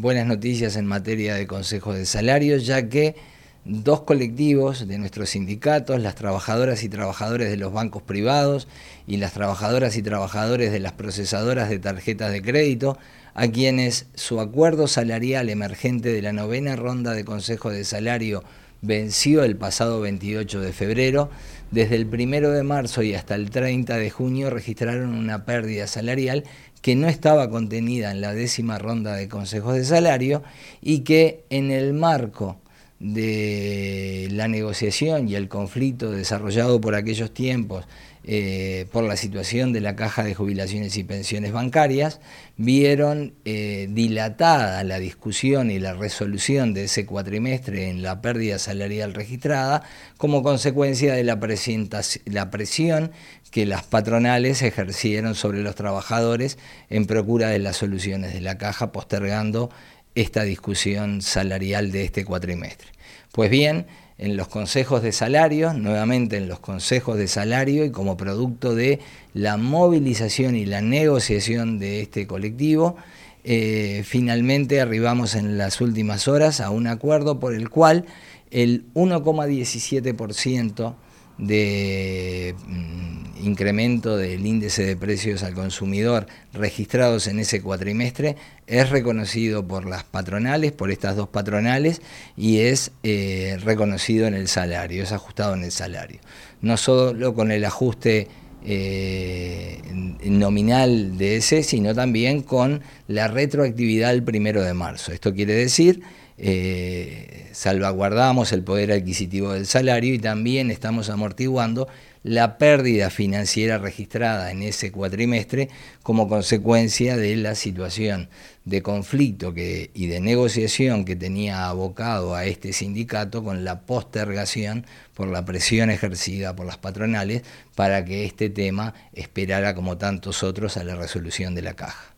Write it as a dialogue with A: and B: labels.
A: buenas noticias en materia de consejos de salarios, ya que dos colectivos de nuestros sindicatos, las trabajadoras y trabajadores de los bancos privados y las trabajadoras y trabajadores de las procesadoras de tarjetas de crédito, a quienes su acuerdo salarial emergente de la novena ronda de consejo de salario venció el pasado 28 de febrero, desde el 1 de marzo y hasta el 30 de junio registraron una pérdida salarial que no estaba contenida en la décima ronda de consejos de salario y que en el marco de la negociación y el conflicto desarrollado por aquellos tiempos eh, por la situación de la caja de jubilaciones y pensiones bancarias, vieron eh, dilatada la discusión y la resolución de ese cuatrimestre en la pérdida salarial registrada como consecuencia de la, la presión que las patronales ejercieron sobre los trabajadores en procura de las soluciones de la caja, postergando esta discusión salarial de este cuatrimestre. Pues bien, en los consejos de salario, nuevamente en los consejos de salario y como producto de la movilización y la negociación de este colectivo, eh, finalmente arribamos en las últimas horas a un acuerdo por el cual el 1,17% de mm, incremento del índice de precios al consumidor registrados en ese cuatrimestre es reconocido por las patronales, por estas dos patronales, y es eh, reconocido en el salario, es ajustado en el salario. No solo con el ajuste eh, nominal de ese, sino también con la retroactividad el primero de marzo. Esto quiere decir eh, salvaguardamos el poder adquisitivo del salario y también estamos amortiguando la pérdida financiera registrada en ese cuatrimestre como consecuencia de la situación de conflicto que, y de negociación que tenía abocado a este sindicato con la postergación por la presión ejercida por las patronales para que este tema esperara como tantos otros a la resolución de la caja.